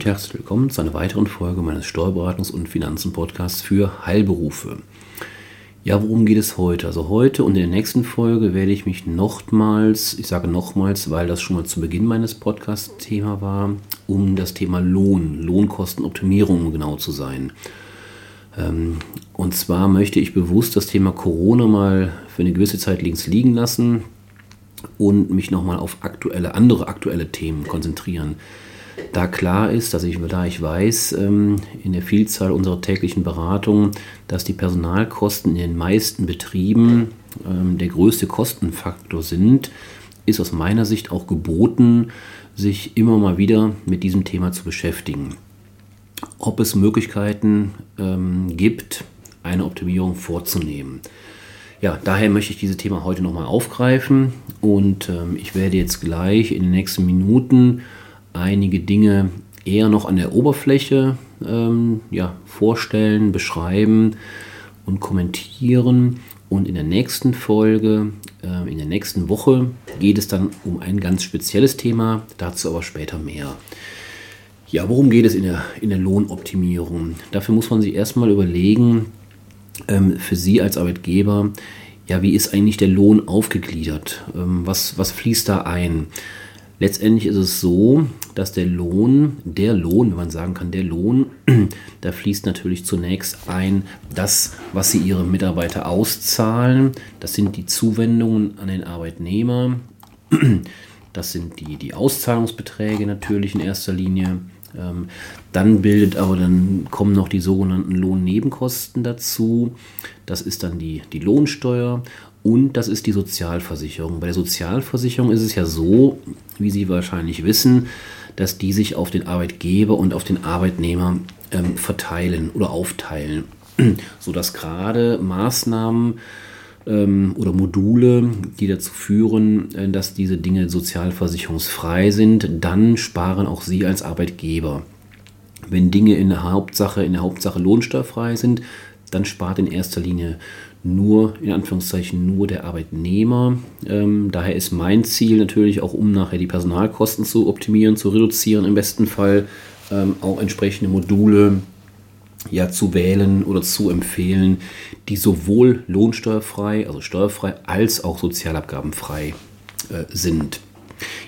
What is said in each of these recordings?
Und herzlich willkommen zu einer weiteren Folge meines Steuerberatungs- und Finanzen-Podcasts für Heilberufe. Ja, worum geht es heute? Also heute und in der nächsten Folge werde ich mich nochmals, ich sage nochmals, weil das schon mal zu Beginn meines Podcasts Thema war, um das Thema Lohn, Lohnkostenoptimierung um genau zu sein. Ähm, und zwar möchte ich bewusst das Thema Corona mal für eine gewisse Zeit links liegen lassen und mich nochmal auf aktuelle, andere aktuelle Themen konzentrieren. Da klar ist, dass ich, da ich weiß, ähm, in der Vielzahl unserer täglichen Beratungen, dass die Personalkosten in den meisten Betrieben ähm, der größte Kostenfaktor sind, ist aus meiner Sicht auch geboten, sich immer mal wieder mit diesem Thema zu beschäftigen. Ob es Möglichkeiten ähm, gibt, eine Optimierung vorzunehmen. Ja, daher möchte ich dieses Thema heute nochmal aufgreifen und ich werde jetzt gleich in den nächsten Minuten einige Dinge eher noch an der Oberfläche ähm, ja, vorstellen, beschreiben und kommentieren. Und in der nächsten Folge, äh, in der nächsten Woche, geht es dann um ein ganz spezielles Thema, dazu aber später mehr. Ja, worum geht es in der, in der Lohnoptimierung? Dafür muss man sich erstmal überlegen, ähm, für Sie als Arbeitgeber, ja, wie ist eigentlich der Lohn aufgegliedert? Ähm, was, was fließt da ein? Letztendlich ist es so, dass der Lohn, der Lohn, wenn man sagen kann, der Lohn, da fließt natürlich zunächst ein das, was sie ihre Mitarbeiter auszahlen. Das sind die Zuwendungen an den Arbeitnehmer. Das sind die, die Auszahlungsbeträge natürlich in erster Linie. Ähm, dann bildet aber dann kommen noch die sogenannten Lohnnebenkosten dazu. Das ist dann die, die Lohnsteuer und das ist die Sozialversicherung. Bei der Sozialversicherung ist es ja so, wie Sie wahrscheinlich wissen, dass die sich auf den Arbeitgeber und auf den Arbeitnehmer ähm, verteilen oder aufteilen, sodass gerade Maßnahmen ähm, oder Module, die dazu führen, äh, dass diese Dinge sozialversicherungsfrei sind, dann sparen auch Sie als Arbeitgeber. Wenn Dinge in der Hauptsache, in der Hauptsache lohnsteuerfrei sind, dann spart in erster Linie nur, in Anführungszeichen, nur der Arbeitnehmer. Ähm, daher ist mein Ziel natürlich auch, um nachher die Personalkosten zu optimieren, zu reduzieren, im besten Fall ähm, auch entsprechende Module ja, zu wählen oder zu empfehlen, die sowohl lohnsteuerfrei, also steuerfrei, als auch sozialabgabenfrei äh, sind.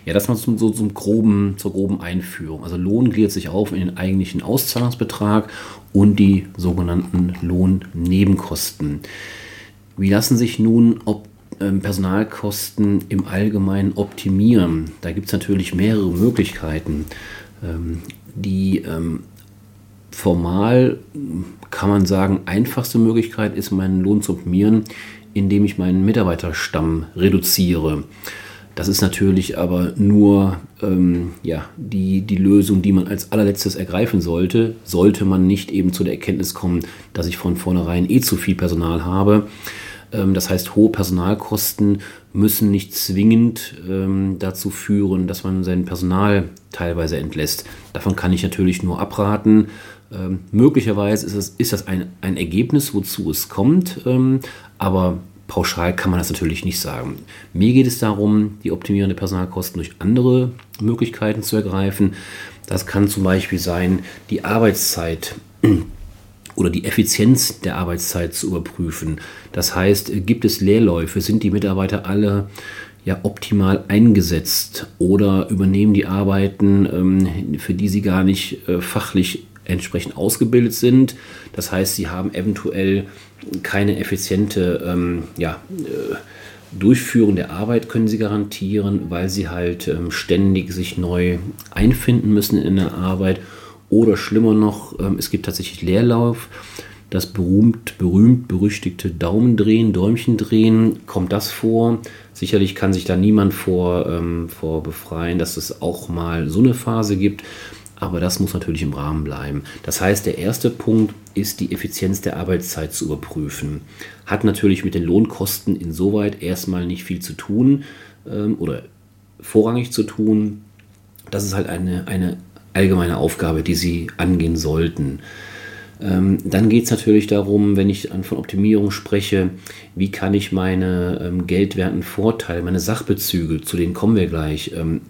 Ja, das mal zum, so zum groben, zur groben Einführung. Also Lohn gliedert sich auf in den eigentlichen Auszahlungsbetrag und die sogenannten Lohnnebenkosten. Wie lassen sich nun ob, ähm, Personalkosten im Allgemeinen optimieren? Da gibt es natürlich mehrere Möglichkeiten. Ähm, die ähm, formal kann man sagen, einfachste Möglichkeit ist, meinen Lohn zu optimieren, indem ich meinen Mitarbeiterstamm reduziere. Das ist natürlich aber nur ähm, ja, die, die Lösung, die man als allerletztes ergreifen sollte, sollte man nicht eben zu der Erkenntnis kommen, dass ich von vornherein eh zu viel Personal habe. Ähm, das heißt, hohe Personalkosten müssen nicht zwingend ähm, dazu führen, dass man sein Personal teilweise entlässt. Davon kann ich natürlich nur abraten. Ähm, möglicherweise ist, es, ist das ein, ein Ergebnis, wozu es kommt, ähm, aber pauschal kann man das natürlich nicht sagen. Mir geht es darum, die Optimierung der Personalkosten durch andere Möglichkeiten zu ergreifen. Das kann zum Beispiel sein, die Arbeitszeit oder die Effizienz der Arbeitszeit zu überprüfen. Das heißt, gibt es Leerläufe? Sind die Mitarbeiter alle ja, optimal eingesetzt oder übernehmen die Arbeiten, ähm, für die sie gar nicht äh, fachlich entsprechend ausgebildet sind. Das heißt, sie haben eventuell keine effiziente ähm, ja, äh, Durchführung der Arbeit können sie garantieren, weil sie halt ähm, ständig sich neu einfinden müssen in der Arbeit. Oder schlimmer noch, ähm, es gibt tatsächlich Leerlauf. Das berühmt, berühmt berüchtigte Daumendrehen, Däumchendrehen, kommt das vor? Sicherlich kann sich da niemand vor, ähm, vor befreien, dass es auch mal so eine Phase gibt aber das muss natürlich im Rahmen bleiben. Das heißt, der erste Punkt ist die Effizienz der Arbeitszeit zu überprüfen. Hat natürlich mit den Lohnkosten insoweit erstmal nicht viel zu tun ähm, oder vorrangig zu tun. Das ist halt eine, eine allgemeine Aufgabe, die Sie angehen sollten. Ähm, dann geht es natürlich darum, wenn ich von Optimierung spreche, wie kann ich meine ähm, geldwerten Vorteile, meine Sachbezüge, zu denen kommen wir gleich, ähm,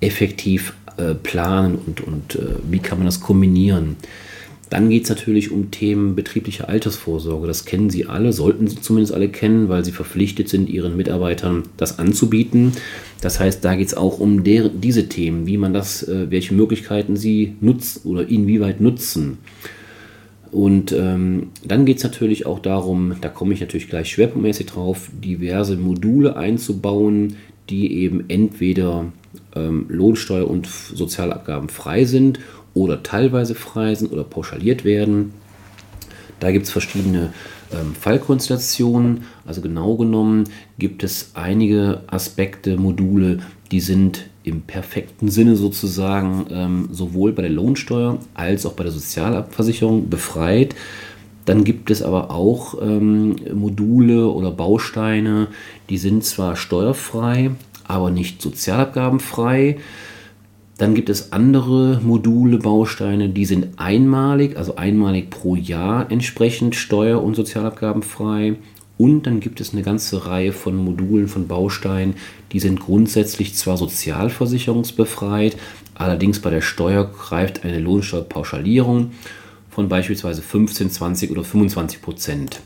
effektiv äh, planen und, und äh, wie kann man das kombinieren. Dann geht es natürlich um Themen betriebliche Altersvorsorge. Das kennen Sie alle, sollten Sie zumindest alle kennen, weil Sie verpflichtet sind, Ihren Mitarbeitern das anzubieten. Das heißt, da geht es auch um der, diese Themen, wie man das, äh, welche Möglichkeiten Sie nutzen oder inwieweit nutzen. Und ähm, dann geht es natürlich auch darum, da komme ich natürlich gleich schwerpunktmäßig drauf, diverse Module einzubauen, die eben entweder ähm, Lohnsteuer- und Sozialabgaben frei sind oder teilweise frei sind oder pauschaliert werden. Da gibt es verschiedene ähm, Fallkonstellationen. Also genau genommen gibt es einige Aspekte, Module, die sind im perfekten Sinne sozusagen ähm, sowohl bei der Lohnsteuer als auch bei der Sozialversicherung befreit. Dann gibt es aber auch ähm, Module oder Bausteine, die sind zwar steuerfrei, aber nicht sozialabgabenfrei. Dann gibt es andere Module, Bausteine, die sind einmalig, also einmalig pro Jahr entsprechend steuer- und sozialabgabenfrei. Und dann gibt es eine ganze Reihe von Modulen, von Bausteinen, die sind grundsätzlich zwar sozialversicherungsbefreit, allerdings bei der Steuer greift eine Lohnsteuerpauschalierung von beispielsweise 15, 20 oder 25 Prozent.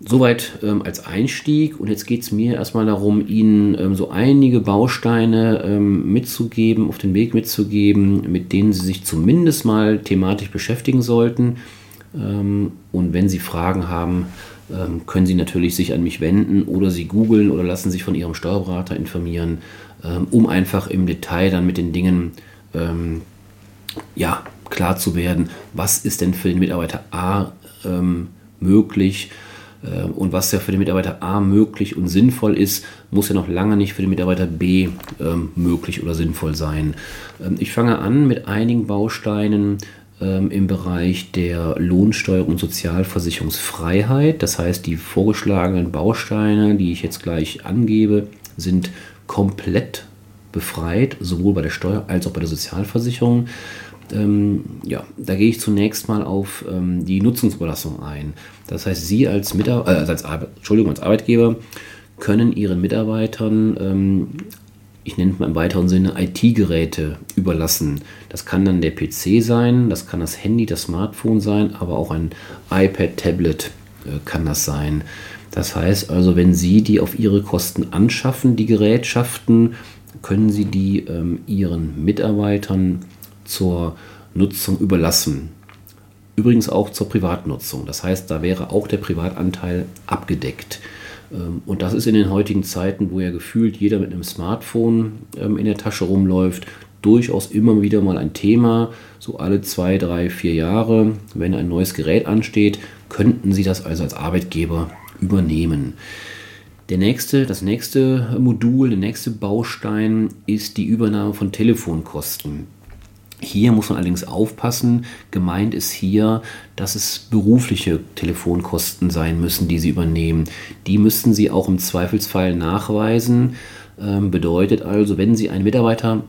Soweit ähm, als Einstieg und jetzt geht es mir erstmal darum, Ihnen ähm, so einige Bausteine ähm, mitzugeben, auf den Weg mitzugeben, mit denen Sie sich zumindest mal thematisch beschäftigen sollten. Ähm, und wenn Sie Fragen haben, ähm, können Sie natürlich sich an mich wenden oder Sie googeln oder lassen sich von Ihrem Steuerberater informieren, ähm, um einfach im Detail dann mit den Dingen ja, klar zu werden, was ist denn für den Mitarbeiter A möglich, und was ja für den Mitarbeiter A möglich und sinnvoll ist, muss ja noch lange nicht für den Mitarbeiter B ähm, möglich oder sinnvoll sein. Ähm, ich fange an mit einigen Bausteinen im Bereich der Lohnsteuer und Sozialversicherungsfreiheit. Das heißt, die vorgeschlagenen Bausteine, die ich jetzt gleich angebe, sind komplett befreit, sowohl bei der Steuer als auch bei der Sozialversicherung. Ähm, ja, da gehe ich zunächst mal auf ähm, die Nutzungsüberlassung ein. Das heißt, Sie als, Mitar äh, als, Entschuldigung, als Arbeitgeber können Ihren Mitarbeitern, ähm, ich nenne es mal im weiteren Sinne, IT-Geräte überlassen. Das kann dann der PC sein, das kann das Handy, das Smartphone sein, aber auch ein iPad, Tablet äh, kann das sein. Das heißt also, wenn Sie die auf Ihre Kosten anschaffen, die Gerätschaften, können Sie die ähm, Ihren Mitarbeitern zur Nutzung überlassen. Übrigens auch zur Privatnutzung. Das heißt, da wäre auch der Privatanteil abgedeckt. Ähm, und das ist in den heutigen Zeiten, wo ja gefühlt jeder mit einem Smartphone ähm, in der Tasche rumläuft, durchaus immer wieder mal ein Thema. So alle zwei, drei, vier Jahre, wenn ein neues Gerät ansteht, könnten Sie das also als Arbeitgeber übernehmen. Der nächste, das nächste Modul, der nächste Baustein ist die Übernahme von Telefonkosten. Hier muss man allerdings aufpassen. Gemeint ist hier, dass es berufliche Telefonkosten sein müssen, die Sie übernehmen. Die müssten Sie auch im Zweifelsfall nachweisen. Ähm, bedeutet also, wenn Sie einen Mitarbeiter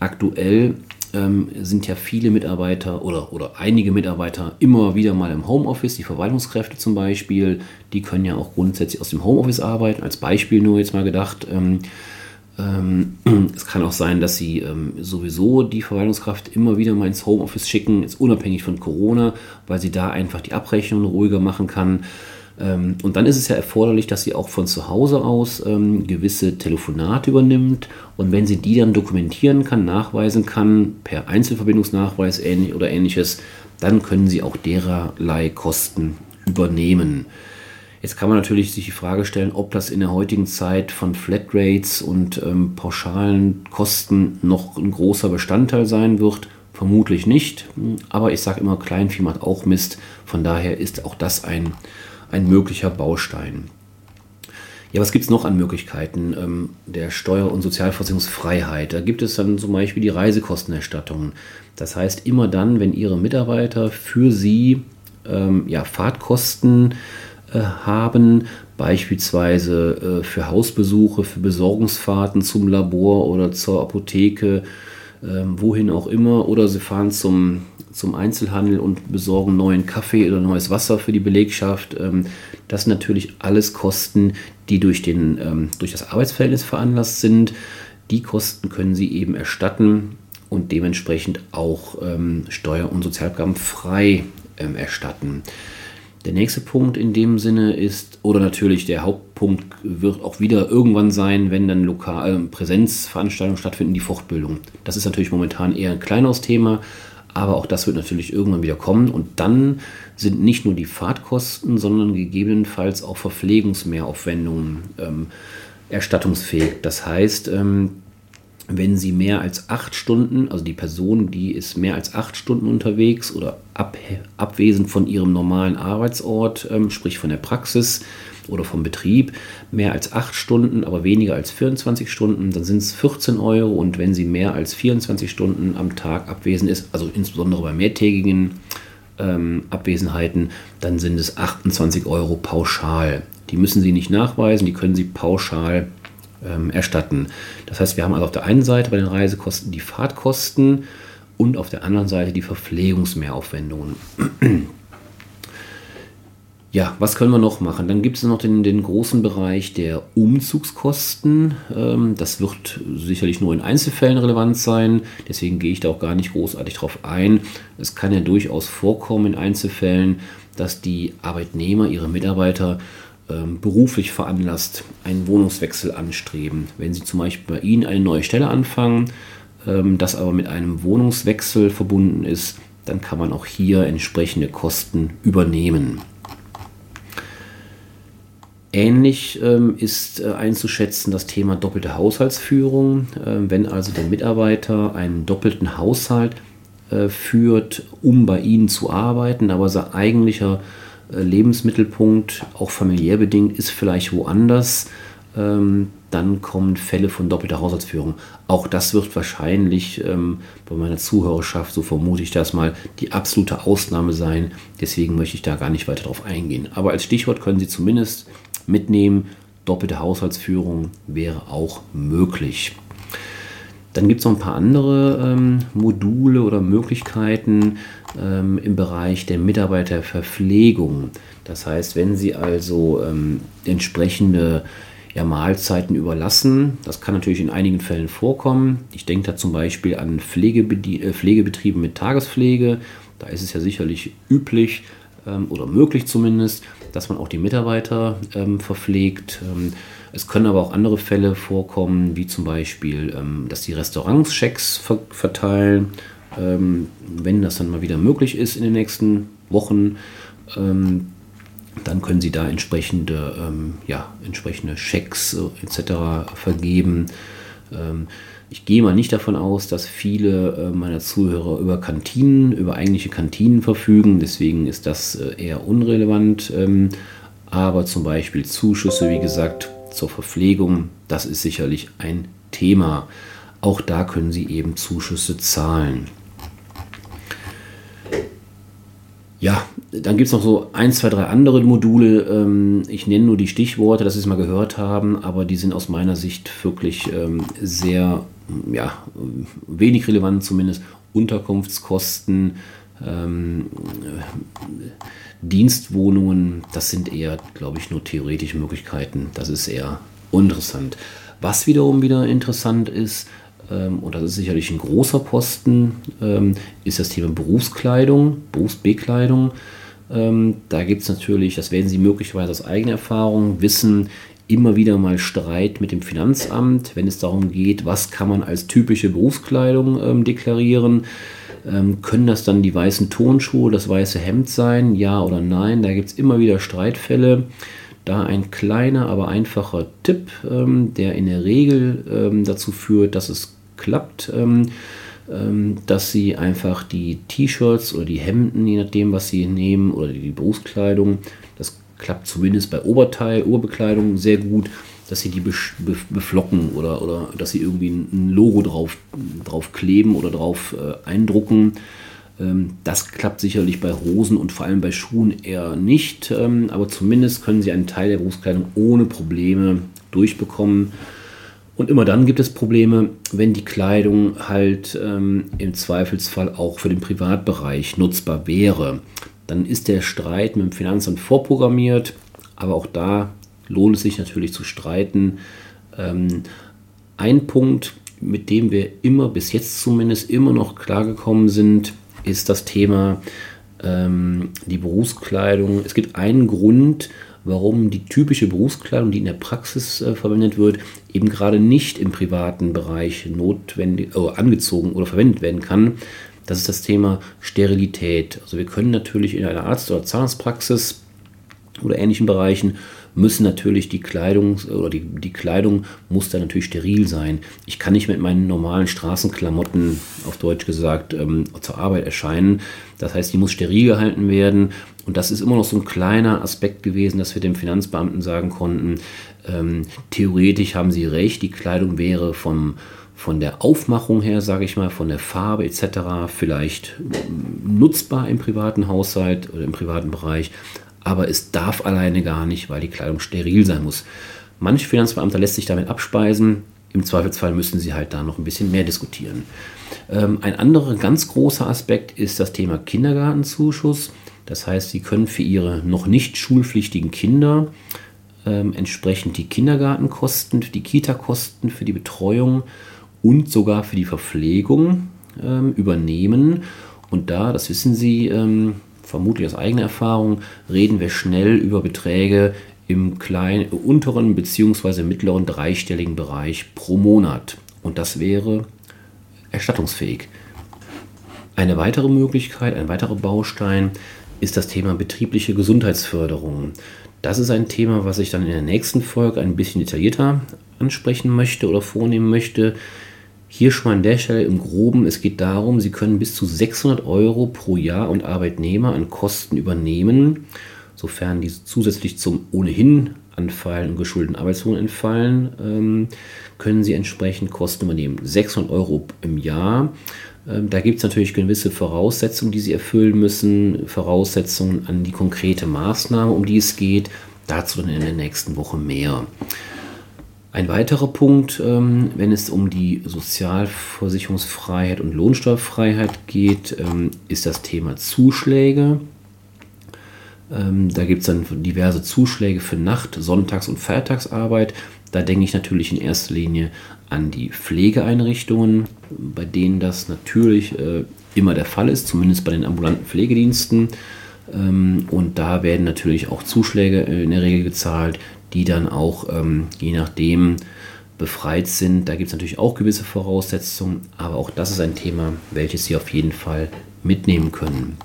aktuell ähm, sind ja viele Mitarbeiter oder, oder einige Mitarbeiter immer wieder mal im Homeoffice, die Verwaltungskräfte zum Beispiel, die können ja auch grundsätzlich aus dem Homeoffice arbeiten. Als Beispiel nur jetzt mal gedacht. Ähm, es kann auch sein, dass sie ähm, sowieso die Verwaltungskraft immer wieder mal ins Homeoffice schicken, jetzt unabhängig von Corona, weil sie da einfach die Abrechnung ruhiger machen kann. Ähm, und dann ist es ja erforderlich, dass sie auch von zu Hause aus ähm, gewisse Telefonate übernimmt. Und wenn sie die dann dokumentieren kann, nachweisen kann, per Einzelverbindungsnachweis ähnlich oder ähnliches, dann können sie auch dererlei Kosten übernehmen. Jetzt kann man natürlich sich die Frage stellen, ob das in der heutigen Zeit von Flatrates und ähm, pauschalen Kosten noch ein großer Bestandteil sein wird. Vermutlich nicht, aber ich sage immer, Kleinvieh macht auch Mist. Von daher ist auch das ein, ein möglicher Baustein. Ja, was gibt es noch an Möglichkeiten ähm, der Steuer- und Sozialversicherungsfreiheit? Da gibt es dann zum Beispiel die Reisekostenerstattung. Das heißt, immer dann, wenn Ihre Mitarbeiter für Sie ähm, ja, Fahrtkosten haben, beispielsweise äh, für Hausbesuche, für Besorgungsfahrten zum Labor oder zur Apotheke, ähm, wohin auch immer, oder sie fahren zum, zum Einzelhandel und besorgen neuen Kaffee oder neues Wasser für die Belegschaft. Ähm, das sind natürlich alles Kosten, die durch, den, ähm, durch das Arbeitsverhältnis veranlasst sind die Kosten können Sie eben erstatten und dementsprechend auch Steuer- und Sozialabgaben frei ähm, erstatten. Der nächste Punkt in dem Sinne ist, oder natürlich der Hauptpunkt wird auch wieder irgendwann sein, wenn dann lokal äh, Präsenzveranstaltungen stattfinden, die Fortbildung. Das ist natürlich momentan eher ein kleineres Thema, aber auch das wird natürlich irgendwann wieder kommen. Und dann sind nicht nur die Fahrtkosten, sondern gegebenenfalls auch Verpflegungsmehraufwendungen ähm, erstattungsfähig. Das heißt, ähm, wenn sie mehr als acht Stunden, also die Person, die ist mehr als acht Stunden unterwegs oder ab, abwesend von ihrem normalen Arbeitsort, ähm, sprich von der Praxis oder vom Betrieb, mehr als acht Stunden, aber weniger als 24 Stunden, dann sind es 14 Euro und wenn sie mehr als 24 Stunden am Tag abwesend ist, also insbesondere bei mehrtägigen ähm, Abwesenheiten, dann sind es 28 Euro pauschal. Die müssen Sie nicht nachweisen, die können Sie pauschal ähm, erstatten. Das heißt, wir haben also auf der einen Seite bei den Reisekosten die Fahrtkosten und auf der anderen Seite die Verpflegungsmehraufwendungen. Ja, was können wir noch machen? Dann gibt es noch den, den großen Bereich der Umzugskosten. Ähm, das wird sicherlich nur in Einzelfällen relevant sein. Deswegen gehe ich da auch gar nicht großartig drauf ein. Es kann ja durchaus vorkommen in Einzelfällen, dass die Arbeitnehmer ihre Mitarbeiter beruflich veranlasst einen Wohnungswechsel anstreben. Wenn Sie zum Beispiel bei Ihnen eine neue Stelle anfangen, ähm, das aber mit einem Wohnungswechsel verbunden ist, dann kann man auch hier entsprechende Kosten übernehmen. Ähnlich ähm, ist äh, einzuschätzen das Thema doppelte Haushaltsführung. Wenn also der Mitarbeiter einen doppelten Haushalt äh, führt, um bei Ihnen zu arbeiten, aber sein eigentlicher Lebensmittelpunkt, auch familiär bedingt, ist vielleicht woanders, ähm, dann kommen Fälle von doppelter Haushaltsführung. Auch das wird wahrscheinlich ähm, bei meiner Zuhörerschaft, so vermute ich das mal, die absolute Ausnahme sein. Deswegen möchte ich da gar nicht weiter drauf eingehen. Aber als Stichwort können Sie zumindest mitnehmen, doppelte Haushaltsführung wäre auch möglich. Dann gibt es noch ein paar andere ähm, Module oder Möglichkeiten ähm, im Bereich der Mitarbeiterverpflegung. Das heißt, wenn Sie also ähm, entsprechende ja, Mahlzeiten überlassen, das kann natürlich in einigen Fällen vorkommen. Ich denke da zum Beispiel an äh, Pflegebetriebe mit Tagespflege. Da ist es ja sicherlich üblich ähm, oder möglich zumindest, dass man auch die Mitarbeiter ähm, verpflegt. Ähm, es können aber auch andere Fälle vorkommen, wie zum Beispiel, ähm, dass die Restaurants Schecks ver verteilen, ähm, wenn das dann mal wieder möglich ist in den nächsten Wochen. Ähm, dann können Sie da entsprechende, ähm, ja, entsprechende Schecks äh, etc. vergeben. Ähm, ich gehe mal nicht davon aus, dass viele äh, meiner Zuhörer über Kantinen, über eigentliche Kantinen verfügen. Deswegen ist das äh, eher unrelevant. Ähm, aber zum Beispiel Zuschüsse, wie gesagt, zur Verpflegung, das ist sicherlich ein Thema. Auch da können Sie eben Zuschüsse zahlen. Ja, dann gibt es noch so ein, zwei, drei andere Module. Ähm, ich nenne nur die Stichworte, dass Sie es mal gehört haben, aber die sind aus meiner Sicht wirklich ähm, sehr, ja, wenig relevant zumindest. Unterkunftskosten, ähm, Dienstwohnungen, das sind eher, glaube ich, nur theoretische Möglichkeiten. Das ist eher uninteressant. Was wiederum wieder interessant ist, und das ist sicherlich ein großer Posten, ähm, ist das Thema Berufskleidung, Berufsbekleidung. Ähm, da gibt es natürlich, das werden Sie möglicherweise aus eigener Erfahrung wissen, immer wieder mal Streit mit dem Finanzamt, wenn es darum geht, was kann man als typische Berufskleidung ähm, deklarieren. Ähm, können das dann die weißen Tonschuhe, das weiße Hemd sein? Ja oder nein? Da gibt es immer wieder Streitfälle. Da ein kleiner, aber einfacher Tipp, ähm, der in der Regel ähm, dazu führt, dass es klappt, ähm, ähm, dass Sie einfach die T-Shirts oder die Hemden, je nachdem, was Sie nehmen, oder die Berufskleidung, das klappt zumindest bei Oberteil, Oberbekleidung sehr gut, dass sie die beflocken oder, oder dass sie irgendwie ein Logo drauf, drauf kleben oder drauf äh, eindrucken. Ähm, das klappt sicherlich bei Hosen und vor allem bei Schuhen eher nicht, ähm, aber zumindest können sie einen Teil der Berufskleidung ohne Probleme durchbekommen. Und immer dann gibt es Probleme, wenn die Kleidung halt ähm, im Zweifelsfall auch für den Privatbereich nutzbar wäre. Dann ist der Streit mit dem Finanzamt vorprogrammiert, aber auch da lohnt es sich natürlich zu streiten. Ähm, ein Punkt, mit dem wir immer, bis jetzt zumindest, immer noch klargekommen sind, ist das Thema ähm, die Berufskleidung. Es gibt einen Grund, warum die typische Berufskleidung, die in der Praxis äh, verwendet wird, eben gerade nicht im privaten Bereich notwendig äh, angezogen oder verwendet werden kann. Das ist das Thema Sterilität. Also wir können natürlich in einer Arzt- oder Zahnarztpraxis oder ähnlichen Bereichen müssen natürlich die Kleidung oder die, die Kleidung muss dann natürlich steril sein. Ich kann nicht mit meinen normalen Straßenklamotten, auf Deutsch gesagt, ähm, zur Arbeit erscheinen. Das heißt, die muss steril gehalten werden. Und das ist immer noch so ein kleiner Aspekt gewesen, dass wir dem Finanzbeamten sagen konnten, ähm, theoretisch haben sie recht, die Kleidung wäre vom, von der Aufmachung her, sage ich mal, von der Farbe etc. vielleicht nutzbar im privaten Haushalt oder im privaten Bereich, aber es darf alleine gar nicht, weil die Kleidung steril sein muss. Manche Finanzbeamter lässt sich damit abspeisen. Im Zweifelsfall müssen sie halt da noch ein bisschen mehr diskutieren. Ähm, ein anderer ganz großer Aspekt ist das Thema Kindergartenzuschuss. Das heißt, Sie können für Ihre noch nicht schulpflichtigen Kinder ähm, entsprechend die Kindergartenkosten, die Kita-Kosten für die Betreuung und sogar für die Verpflegung ähm, übernehmen. Und da, das wissen Sie, ähm, vermutlich aus eigener Erfahrung, reden wir schnell über Beträge im kleinen, unteren bzw. mittleren dreistelligen Bereich pro Monat. Und das wäre erstattungsfähig. Eine weitere Möglichkeit, ein weiterer Baustein ist das Thema betriebliche Gesundheitsförderung. Das ist ein Thema, was ich dann in der nächsten Folge ein bisschen detaillierter ansprechen möchte oder vornehmen möchte. Hier schon mal an der Stelle im Groben, es geht darum, Sie können bis zu 600 Euro pro Jahr und Arbeitnehmer an Kosten übernehmen, sofern diese zusätzlich zum ohnehin anfallen und geschuldeten Arbeitslohn entfallen, ähm, können Sie entsprechend Kosten übernehmen. 600 Euro im Jahr. Ähm, da gibt es natürlich gewisse Voraussetzungen, die Sie erfüllen müssen, Voraussetzungen an die konkrete Maßnahme, um die es geht. Dazu dann in der nächsten Woche mehr. Ein weiterer Punkt, ähm, wenn es um die Sozialversicherungsfreiheit und Lohnsteuerfreiheit geht, ähm, ist das Thema Zuschläge. Ähm, da gibt es dann diverse Zuschläge für Nacht-, Sonntags- und Feiertagsarbeit. Da denke ich natürlich in erster Linie an die Pflegeeinrichtungen, bei denen das natürlich äh, immer der Fall ist, zumindest bei den ambulanten Pflegediensten. Und da werden natürlich auch Zuschläge äh, in der Regel gezahlt, die dann auch ähm, je nachdem befreit sind. Da gibt es natürlich auch gewisse Voraussetzungen, aber auch das ist ein Thema, welches Sie auf jeden Fall mitnehmen können.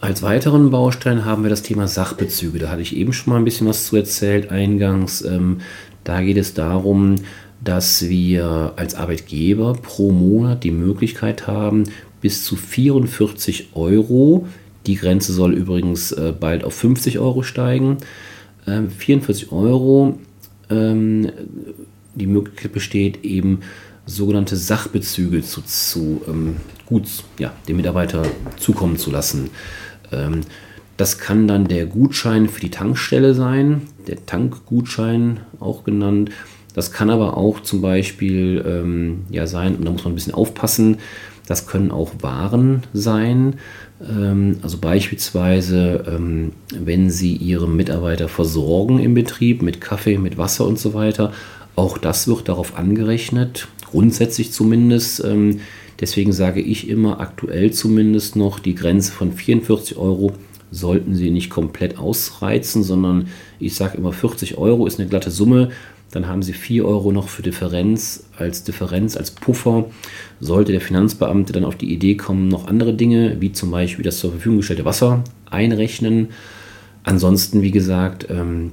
Als weiteren Baustein haben wir das Thema Sachbezüge. Da hatte ich eben schon mal ein bisschen was zu erzählt eingangs. Ähm, da geht es darum, dass wir als Arbeitgeber pro Monat die Möglichkeit haben, bis zu 44 Euro die Grenze soll übrigens äh, bald auf 50 Euro steigen. Ähm, 44 Euro. Ähm, die Möglichkeit besteht eben sogenannte Sachbezüge zu, zu ähm, gut, ja, dem Mitarbeiter zukommen zu lassen. Ähm, das kann dann der Gutschein für die Tankstelle sein, der Tankgutschein auch genannt. Das kann aber auch zum Beispiel ähm, ja sein, und da muss man ein bisschen aufpassen, das können auch Waren sein. Ähm, also beispielsweise, ähm, wenn Sie Ihre Mitarbeiter versorgen im Betrieb mit Kaffee, mit Wasser und so weiter. Auch das wird darauf angerechnet, grundsätzlich zumindest. Ähm, deswegen sage ich immer aktuell zumindest noch die Grenze von 44 Euro sollten Sie nicht komplett ausreizen, sondern ich sage immer 40 Euro ist eine glatte Summe. Dann haben Sie 4 Euro noch für Differenz als Differenz, als Puffer. Sollte der Finanzbeamte dann auf die Idee kommen, noch andere Dinge, wie zum Beispiel das zur Verfügung gestellte Wasser einrechnen. Ansonsten, wie gesagt, ähm,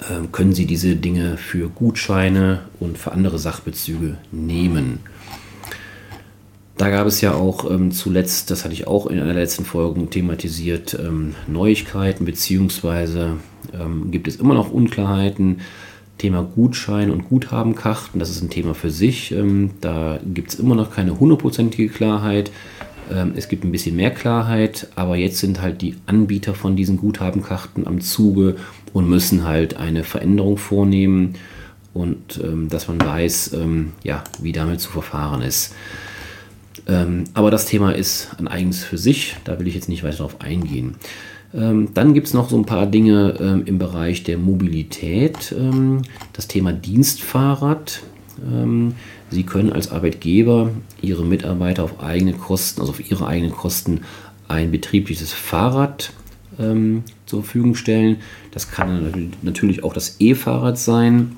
äh, können Sie diese Dinge für Gutscheine und für andere Sachbezüge nehmen. Da gab es ja auch ähm, zuletzt, das hatte ich auch in einer der letzten Folgen thematisiert, ähm, Neuigkeiten, beziehungsweise ähm, gibt es immer noch Unklarheiten. Thema Gutschein und Guthabenkarten, das ist ein Thema für sich. Ähm, da gibt es immer noch keine hundertprozentige Klarheit. Ähm, es gibt ein bisschen mehr Klarheit, aber jetzt sind halt die Anbieter von diesen Guthabenkarten am Zuge und müssen halt eine Veränderung vornehmen und ähm, dass man weiß, ja, wie damit zu verfahren ist. aber das Thema ist ein eigens für sich, da will ich jetzt nicht weiter darauf eingehen. Ähm, dann gibt es noch so ein paar Dinge ähm, im Bereich der Mobilität. Ähm, das Thema Dienstfahrrad. Sie können als Arbeitgeber Ihre Mitarbeiter auf eigene Kosten, also auf Ihre eigenen Kosten, ein betriebliches Fahrrad zur Verfügung stellen. Das kann natürlich auch das E-Fahrrad sein.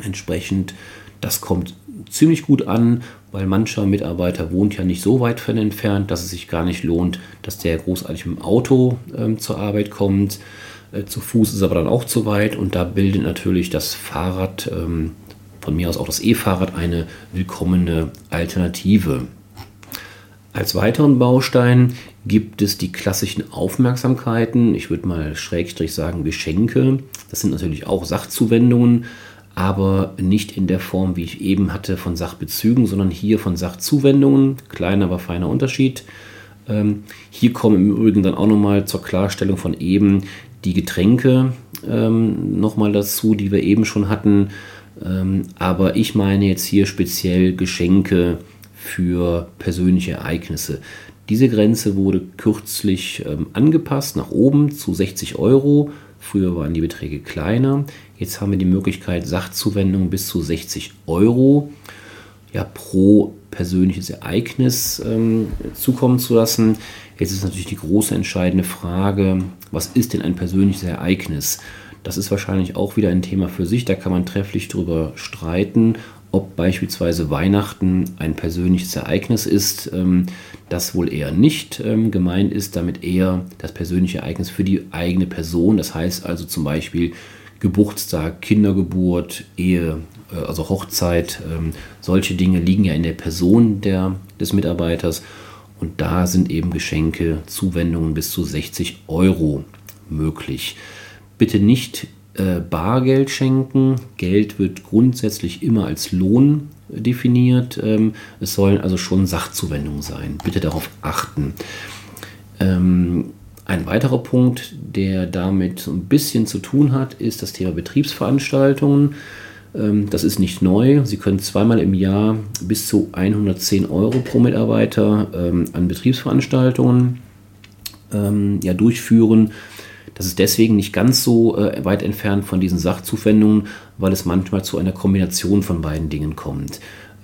Entsprechend, das kommt ziemlich gut an, weil mancher Mitarbeiter wohnt ja nicht so weit von entfernt, dass es sich gar nicht lohnt, dass der großartig mit dem Auto ähm, zur Arbeit kommt. Äh, zu Fuß ist aber dann auch zu weit und da bildet natürlich das Fahrrad, ähm, von mir aus auch das E-Fahrrad, eine willkommene Alternative. Als weiteren Baustein gibt es die klassischen Aufmerksamkeiten, ich würde mal schrägstrich sagen Geschenke. Das sind natürlich auch Sachzuwendungen, aber nicht in der Form, wie ich eben hatte, von Sachbezügen, sondern hier von Sachzuwendungen. Kleiner, aber feiner Unterschied. Ähm, hier kommen im Übrigen dann auch nochmal zur Klarstellung von eben die Getränke ähm, nochmal dazu, die wir eben schon hatten. Ähm, aber ich meine jetzt hier speziell Geschenke für persönliche Ereignisse. Diese Grenze wurde kürzlich ähm, angepasst nach oben zu 60 Euro. Früher waren die Beträge kleiner. Jetzt haben wir die Möglichkeit, Sachzuwendungen bis zu 60 Euro ja, pro persönliches Ereignis ähm, zukommen zu lassen. Jetzt ist natürlich die große entscheidende Frage, was ist denn ein persönliches Ereignis? Das ist wahrscheinlich auch wieder ein Thema für sich, da kann man trefflich drüber streiten, ob beispielsweise Weihnachten ein persönliches Ereignis ist, ähm, das wohl eher nicht ähm, gemeint ist, damit eher das persönliche Ereignis für die eigene Person, das heißt also zum Beispiel Geburtstag, Kindergeburt, Ehe, äh, also Hochzeit, ähm, solche Dinge liegen ja in der Person der, des Mitarbeiters und da sind eben Geschenke, Zuwendungen bis zu 60 Euro möglich. Bitte nicht äh, Bargeld schenken. Geld wird grundsätzlich immer als Lohn definiert. Ähm, es sollen also schon Sachzuwendungen sein. Bitte darauf achten. Ähm, ein weiterer Punkt, der damit ein bisschen zu tun hat, ist das Thema Betriebsveranstaltungen. Ähm, das ist nicht neu. Sie können zweimal im Jahr bis zu 110 Euro pro Mitarbeiter an Betriebsveranstaltungen durchführen. Das ist deswegen nicht ganz so äh, weit entfernt von diesen Sachzuwendungen, weil es manchmal zu einer Kombination von beiden Dingen kommt.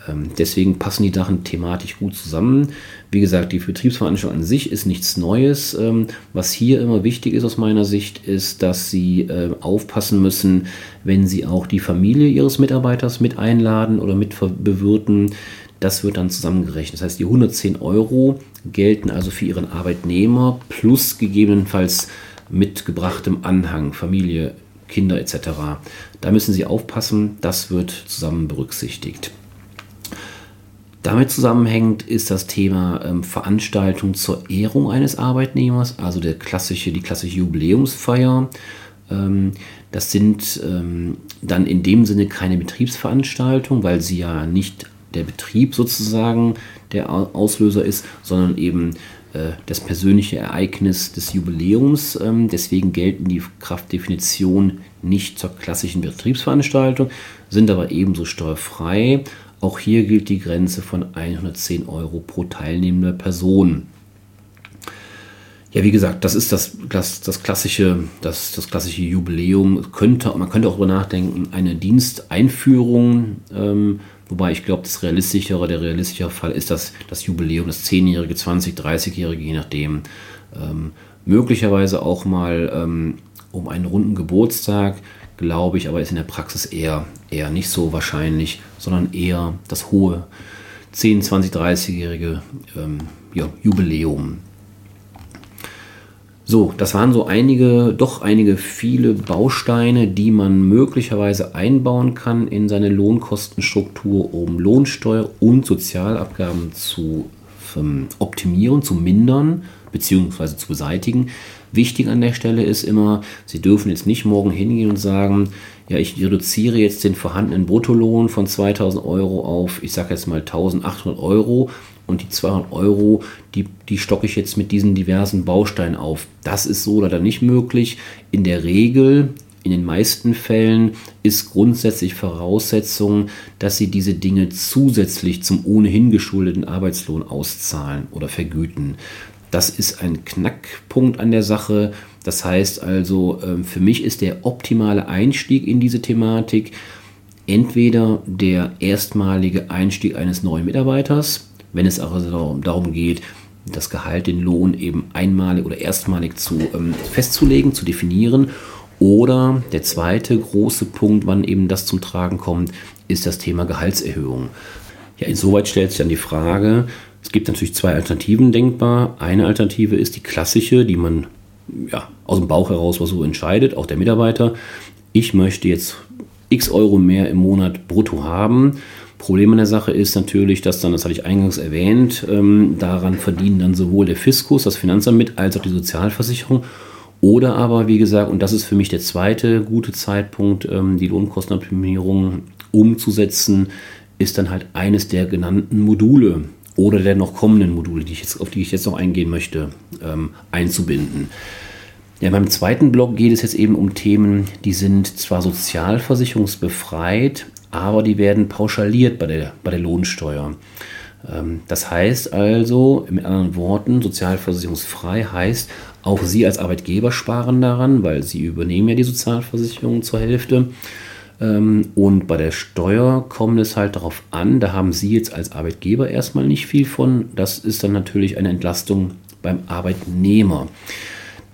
Ähm, deswegen passen die Sachen thematisch gut zusammen. Wie gesagt, die Betriebsveranstaltung an sich ist nichts Neues. Ähm, was hier immer wichtig ist aus meiner Sicht, ist, dass Sie äh, aufpassen müssen, wenn Sie auch die Familie Ihres Mitarbeiters mit einladen oder mit bewirten. Das wird dann zusammengerechnet. Das heißt, die 110 Euro gelten also für Ihren Arbeitnehmer plus gegebenenfalls mitgebrachtem Anhang, Familie, Kinder etc. Da müssen Sie aufpassen, das wird zusammen berücksichtigt. Damit zusammenhängend ist das Thema ähm, Veranstaltung zur Ehrung eines Arbeitnehmers, also der klassische, die klassische Jubiläumsfeier. Ähm, das sind ähm, dann in dem Sinne keine Betriebsveranstaltungen, weil sie ja nicht der Betrieb sozusagen der Auslöser ist, sondern eben das persönliche Ereignis des Jubiläums. Ähm, deswegen gelten die Kraftdefinition nicht zur klassischen Betriebsveranstaltung, sind aber ebenso steuerfrei. Auch hier gilt die Grenze von 110 Euro pro teilnehmender Person. Ja, wie gesagt, das ist das, das, das, klassische, das, das klassische Jubiläum. Könnte, man könnte auch darüber nachdenken, eine Diensteinführung ähm, Wobei ich glaube, das realistischere, der realistischere Fall ist das, das Jubiläum, das 10-jährige, 20, 30-jährige, je nachdem. Ähm, möglicherweise auch mal ähm, um einen runden Geburtstag, glaube ich, aber ist in der Praxis eher, eher nicht so wahrscheinlich, sondern eher das hohe 10, 20, 30-jährige ähm, ja, Jubiläum. So, das waren so einige, doch einige viele Bausteine, die man möglicherweise einbauen kann in seine Lohnkostenstruktur, um Lohnsteuer und Sozialabgaben zu ähm, optimieren, zu mindern bzw. zu beseitigen. Wichtig an der Stelle ist immer, Sie dürfen jetzt nicht morgen hingehen und sagen, ja, ich reduziere jetzt den vorhandenen Bruttolohn von 2000 Euro auf, ich sage jetzt mal 1800 Euro und die 200 Euro, die, die stocke ich jetzt mit diesen diversen Bausteinen auf. Das ist so oder nicht möglich. In der Regel, in den meisten Fällen, ist grundsätzlich Voraussetzung, dass Sie diese Dinge zusätzlich zum ohnehin geschuldeten Arbeitslohn auszahlen oder vergüten. Das ist ein Knackpunkt an der Sache. Das heißt also, ähm, für mich ist der optimale Einstieg in diese Thematik, entweder der erstmalige Einstieg eines neuen Mitarbeiters, wenn es also darum geht, das Gehalt, den Lohn eben einmalig oder erstmalig zu ähm, festzulegen, zu definieren. Oder der zweite große Punkt, wann eben das zum Tragen kommt, ist das Thema Gehaltserhöhung. Ja, insoweit stellt sich dann die Frage, es gibt natürlich zwei Alternativen denkbar. Eine Alternative ist die klassische, die man ja, aus dem Bauch heraus was so entscheidet, auch der Mitarbeiter. Ich möchte jetzt x Euro mehr im Monat brutto haben. Problem an der Sache ist natürlich, dass dann, das hatte ich eingangs erwähnt, ähm, daran verdienen dann sowohl der Fiskus, das Finanzamt mit, als auch die Sozialversicherung. Oder aber, wie gesagt, und das ist für mich der zweite gute Zeitpunkt, ähm, die Lohnkostenoptimierung umzusetzen, ist dann halt eines der genannten Module oder der noch kommenden Module, die jetzt, auf die ich jetzt noch eingehen möchte, ähm, einzubinden. Ja, beim zweiten Block geht es jetzt eben um Themen, die sind zwar sozialversicherungsbefreit, aber die werden pauschaliert bei der, bei der Lohnsteuer. Ähm, das heißt also, mit anderen Worten, sozialversicherungsfrei heißt, auch Sie als Arbeitgeber sparen daran, weil Sie übernehmen ja die Sozialversicherung zur Hälfte. Ähm, und bei der Steuer kommt es halt darauf an, da haben Sie jetzt als Arbeitgeber erstmal nicht viel von. Das ist dann natürlich eine Entlastung beim Arbeitnehmer.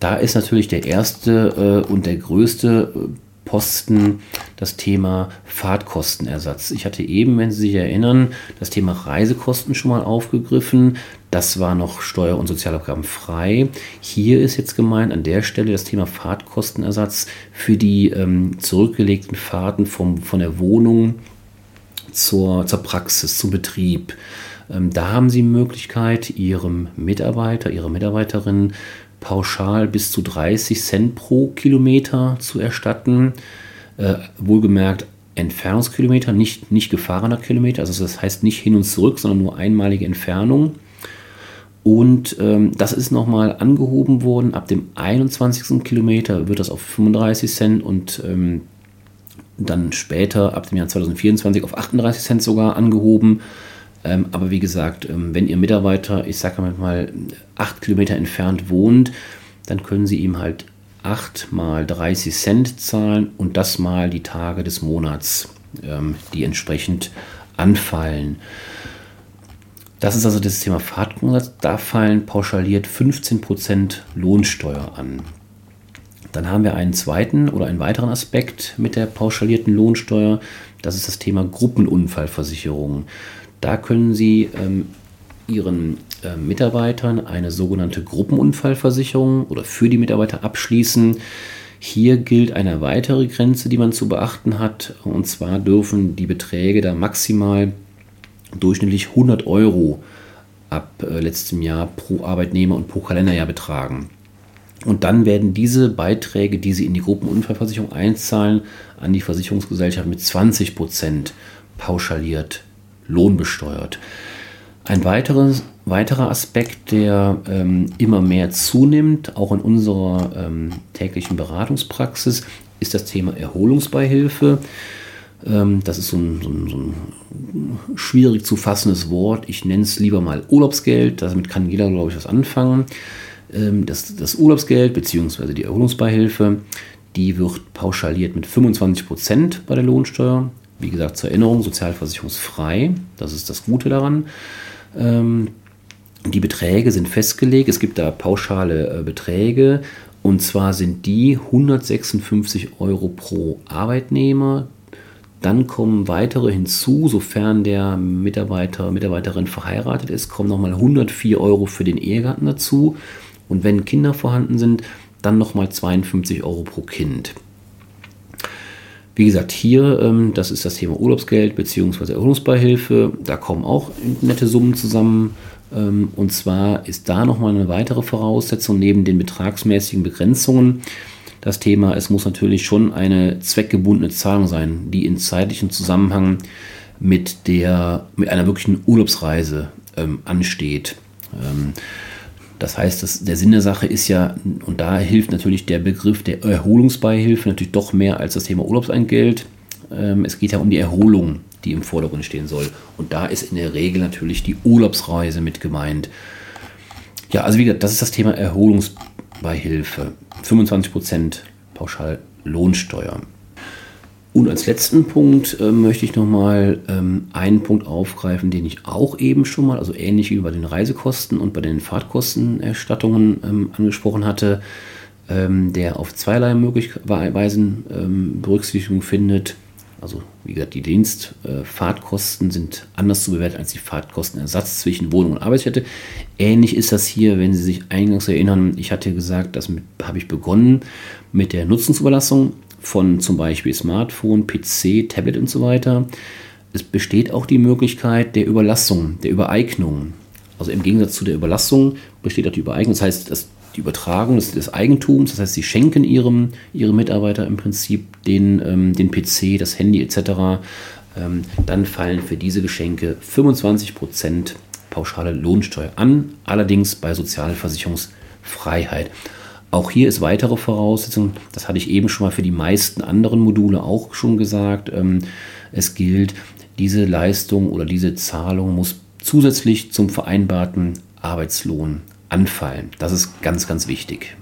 Da ist natürlich der erste äh, und der größte äh, Posten das Thema Fahrtkostenersatz. Ich hatte eben, wenn Sie sich erinnern, das Thema Reisekosten schon mal aufgegriffen. Das war noch Steuer- und Sozialabgaben frei. Hier ist jetzt gemeint an der Stelle das Thema Fahrtkostenersatz für die ähm, zurückgelegten Fahrten vom, von der Wohnung zur, zur Praxis, zum Betrieb. Ähm, da haben Sie Möglichkeit, Ihrem Mitarbeiter, Ihrer Mitarbeiterin pauschal bis zu 30 Cent pro Kilometer zu erstatten. Äh, wohlgemerkt Entfernungskilometer, nicht, nicht gefahrener Kilometer. Also das heißt nicht hin und zurück, sondern nur einmalige Entfernung. Und ähm, das ist nochmal angehoben worden. Ab dem 21. Kilometer wird das auf 35 Cent und ähm, dann später, ab dem Jahr 2024, auf 38 Cent sogar angehoben. Ähm, aber wie gesagt, ähm, wenn Ihr Mitarbeiter, ich sage mal, acht Kilometer entfernt wohnt, dann können Sie ihm halt 8 mal 30 Cent zahlen und das mal die Tage des Monats, ähm, die entsprechend anfallen. Das ist also das Thema Fahrtgrundsatz. Da fallen pauschaliert 15% Lohnsteuer an. Dann haben wir einen zweiten oder einen weiteren Aspekt mit der pauschalierten Lohnsteuer. Das ist das Thema Gruppenunfallversicherung. Da können Sie ähm, Ihren äh, Mitarbeitern eine sogenannte Gruppenunfallversicherung oder für die Mitarbeiter abschließen. Hier gilt eine weitere Grenze, die man zu beachten hat. Und zwar dürfen die Beträge da maximal durchschnittlich 100 Euro ab äh, letztem Jahr pro Arbeitnehmer und pro Kalenderjahr betragen. Und dann werden diese Beiträge, die Sie in die Gruppenunfallversicherung einzahlen, an die Versicherungsgesellschaft mit 20 Prozent pauschaliert lohnbesteuert. Ein weiteres, weiterer Aspekt, der ähm, immer mehr zunimmt, auch in unserer ähm, täglichen Beratungspraxis, ist das Thema Erholungsbeihilfe. Ähm, das ist so ein, so, ein, so ein, schwierig zu fassendes Wort. Ich nenne es lieber mal Urlaubsgeld. Damit kann jeder, glaube ich, was anfangen. Ähm, das, das Urlaubsgeld bzw. die Erholungsbeihilfe, die wird pauschaliert mit 25 Prozent bei der Lohnsteuer. Wie gesagt, zur Erinnerung, sozialversicherungsfrei. Das ist das Gute daran. Ähm, die Beträge sind festgelegt. Es gibt da pauschale äh, Beträge. Und zwar sind die 156 Euro pro Arbeitnehmer. Dann kommen weitere hinzu, sofern der Mitarbeiter, Mitarbeiterin verheiratet ist, kommen nochmal 104 Euro für den Ehegatten dazu. Und wenn Kinder vorhanden sind, dann nochmal 52 Euro pro Kind. Wie gesagt, hier, ähm, das ist das Thema Urlaubsgeld bzw. Erholungsbeihilfe. Da kommen auch nette Summen zusammen. Ähm, und zwar ist da nochmal eine weitere Voraussetzung neben den betragsmäßigen Begrenzungen. Das Thema, es muss natürlich schon eine zweckgebundene Zahlung sein, die in zeitlichem Zusammenhang mit, der, mit einer wirklichen Urlaubsreise ähm, ansteht. Ähm, das heißt, das, der Sinn der Sache ist ja, und da hilft natürlich der Begriff der Erholungsbeihilfe natürlich doch mehr als das Thema Urlaubseingeld. Ähm, es geht ja um die Erholung, die im Vordergrund stehen soll. Und da ist in der Regel natürlich die Urlaubsreise mit gemeint. Ja, also wie gesagt, das ist das Thema Erholungsbeihilfe. 25% pauschal Lohnsteuer. Und als letzten Punkt äh, möchte ich nochmal ähm, einen Punkt aufgreifen, den ich auch eben schon mal, also ähnlich wie bei den Reisekosten und bei den Fahrtkostenerstattungen ähm, angesprochen hatte, ähm, der auf zweierlei Weisen ähm, Berücksichtigung findet. Also wie gesagt, die Dienstfahrtkosten äh, sind anders zu bewerten als die Fahrtkostenersatz zwischen Wohnung und Arbeitsstätte. Ähnlich ist das hier, wenn Sie sich eingangs erinnern, ich hatte gesagt, das habe ich begonnen mit der Nutzungsüberlassung von zum Beispiel Smartphone, PC, Tablet und so weiter. Es besteht auch die Möglichkeit der Überlassung, der Übereignung. Also im Gegensatz zu der Überlassung besteht auch die Übereignung. Das heißt, das die Übertragung des, des, Eigentums. Das heißt, sie schenken ihrem, ihre Mitarbeiter im Prinzip den, ähm, den PC, das Handy etc. Ähm, dann fallen für diese Geschenke 25% pauschale Lohnsteuer an, allerdings bei Sozialversicherungsfreiheit. Auch hier ist weitere Voraussetzung, das hatte ich eben schon mal für die meisten anderen Module auch schon gesagt. Ähm, es gilt, diese Leistung oder diese Zahlung muss zusätzlich zum vereinbarten Arbeitslohn anfallen. Das ist ganz, ganz wichtig.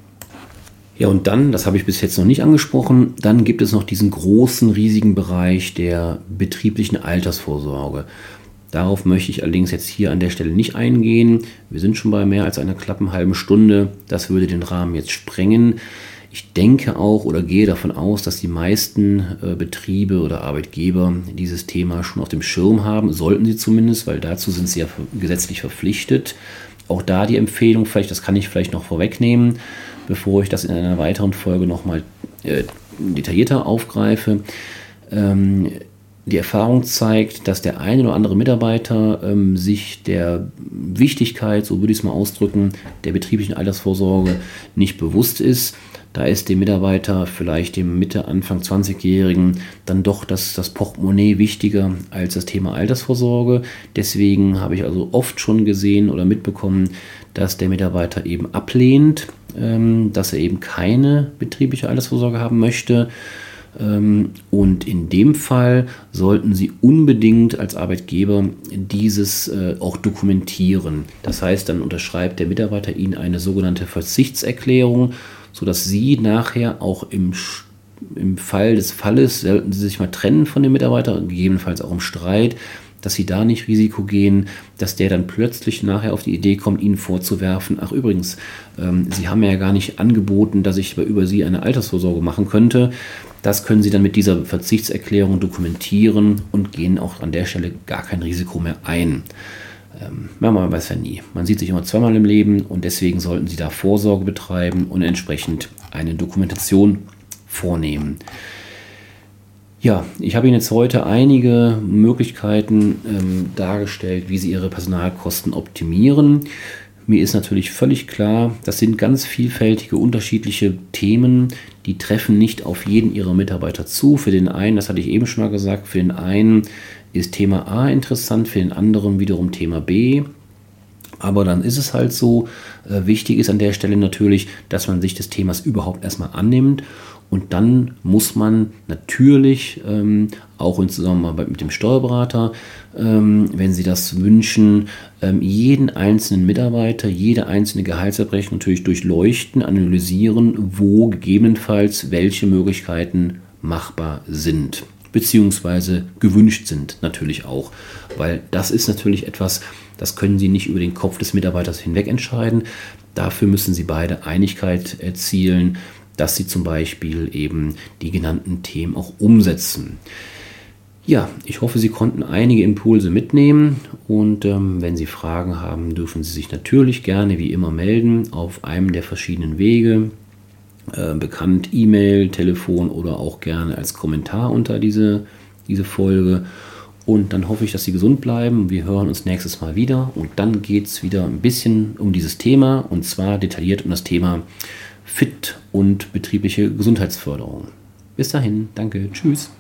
Ja, und dann, das habe ich bis jetzt noch nicht angesprochen, dann gibt es noch diesen großen, riesigen Bereich der betrieblichen Altersvorsorge. Darauf möchte ich allerdings jetzt hier an der Stelle nicht eingehen. Wir sind schon bei mehr als einer klappen halben Stunde. Das würde den Rahmen jetzt sprengen. Ich denke auch oder gehe davon aus, dass die meisten äh, Betriebe oder Arbeitgeber dieses Thema schon auf dem Schirm haben. Sollten sie zumindest, weil dazu sind sie ja gesetzlich verpflichtet. Auch da die Empfehlung, vielleicht, das kann ich vielleicht noch vorwegnehmen, bevor ich das in einer weiteren Folge nochmal äh, detaillierter aufgreife. Ähm, die Erfahrung zeigt, dass der eine oder andere Mitarbeiter ähm, sich der Wichtigkeit, so würde ich es mal ausdrücken, der betrieblichen Altersvorsorge nicht bewusst ist. Da ist dem Mitarbeiter, vielleicht dem Mitte, Anfang 20-Jährigen, dann doch das, das Portemonnaie wichtiger als das Thema Altersvorsorge. Deswegen habe ich also oft schon gesehen oder mitbekommen, dass der Mitarbeiter eben ablehnt, ähm, dass er eben keine betriebliche Altersvorsorge haben möchte. Ähm, und in dem Fall sollten Sie unbedingt als Arbeitgeber dieses äh, auch dokumentieren. Das heißt, dann unterschreibt der Mitarbeiter Ihnen eine sogenannte Verzichtserklärung sodass Sie nachher auch im, im Fall des Falles, sollten Sie sich mal trennen von dem Mitarbeiter, gegebenenfalls auch im Streit, dass Sie da nicht Risiko gehen, dass der dann plötzlich nachher auf die Idee kommt, Ihnen vorzuwerfen, ach übrigens, ähm, Sie haben mir ja gar nicht angeboten, dass ich über Sie eine Altersvorsorge machen könnte. Das können Sie dann mit dieser Verzichtserklärung dokumentieren und gehen auch an der Stelle gar kein Risiko mehr ein ähm, man weiß ja nie. Man sieht sich immer zweimal im Leben und deswegen sollten Sie da Vorsorge betreiben und entsprechend eine Dokumentation vornehmen. Ja, ich habe Ihnen jetzt heute einige Möglichkeiten ähm, dargestellt, wie Sie Ihre Personalkosten optimieren. Mir ist natürlich völlig klar, das sind ganz vielfältige, unterschiedliche Themen, die treffen nicht auf jeden Ihrer Mitarbeiter zu. Für den einen, das hatte ich eben schon mal gesagt, für den einen ist Thema A interessant, für den anderen wiederum Thema B. Aber dann ist es halt so, äh, wichtig ist an der Stelle natürlich, dass man sich des Themas überhaupt erstmal annimmt und dann muss man natürlich ähm, auch in Zusammenarbeit mit dem Steuerberater, ähm, wenn Sie das wünschen, ähm, jeden einzelnen Mitarbeiter, jede einzelne Gehaltsabrechnung natürlich durchleuchten, analysieren, wo gegebenenfalls welche Möglichkeiten machbar sind beziehungsweise gewünscht sind natürlich auch. Weil das ist natürlich etwas, das können Sie nicht über den Kopf des Mitarbeiters hinweg entscheiden. Dafür müssen Sie beide Einigkeit erzielen, dass Sie zum Beispiel eben die genannten Themen auch umsetzen. Ja, ich hoffe, Sie konnten einige Impulse mitnehmen und ähm, wenn Sie Fragen haben, dürfen Sie sich natürlich gerne wie immer melden auf einem der verschiedenen Wege. Äh, bekannt E-Mail, Telefon oder auch gerne als Kommentar unter diese, diese Folge. Und dann hoffe ich, dass Sie gesund bleiben. Wir hören uns nächstes Mal wieder. Und dann geht es wieder ein bisschen um dieses Thema und zwar detailliert um das Thema Fit und betriebliche Gesundheitsförderung. Bis dahin, danke, tschüss.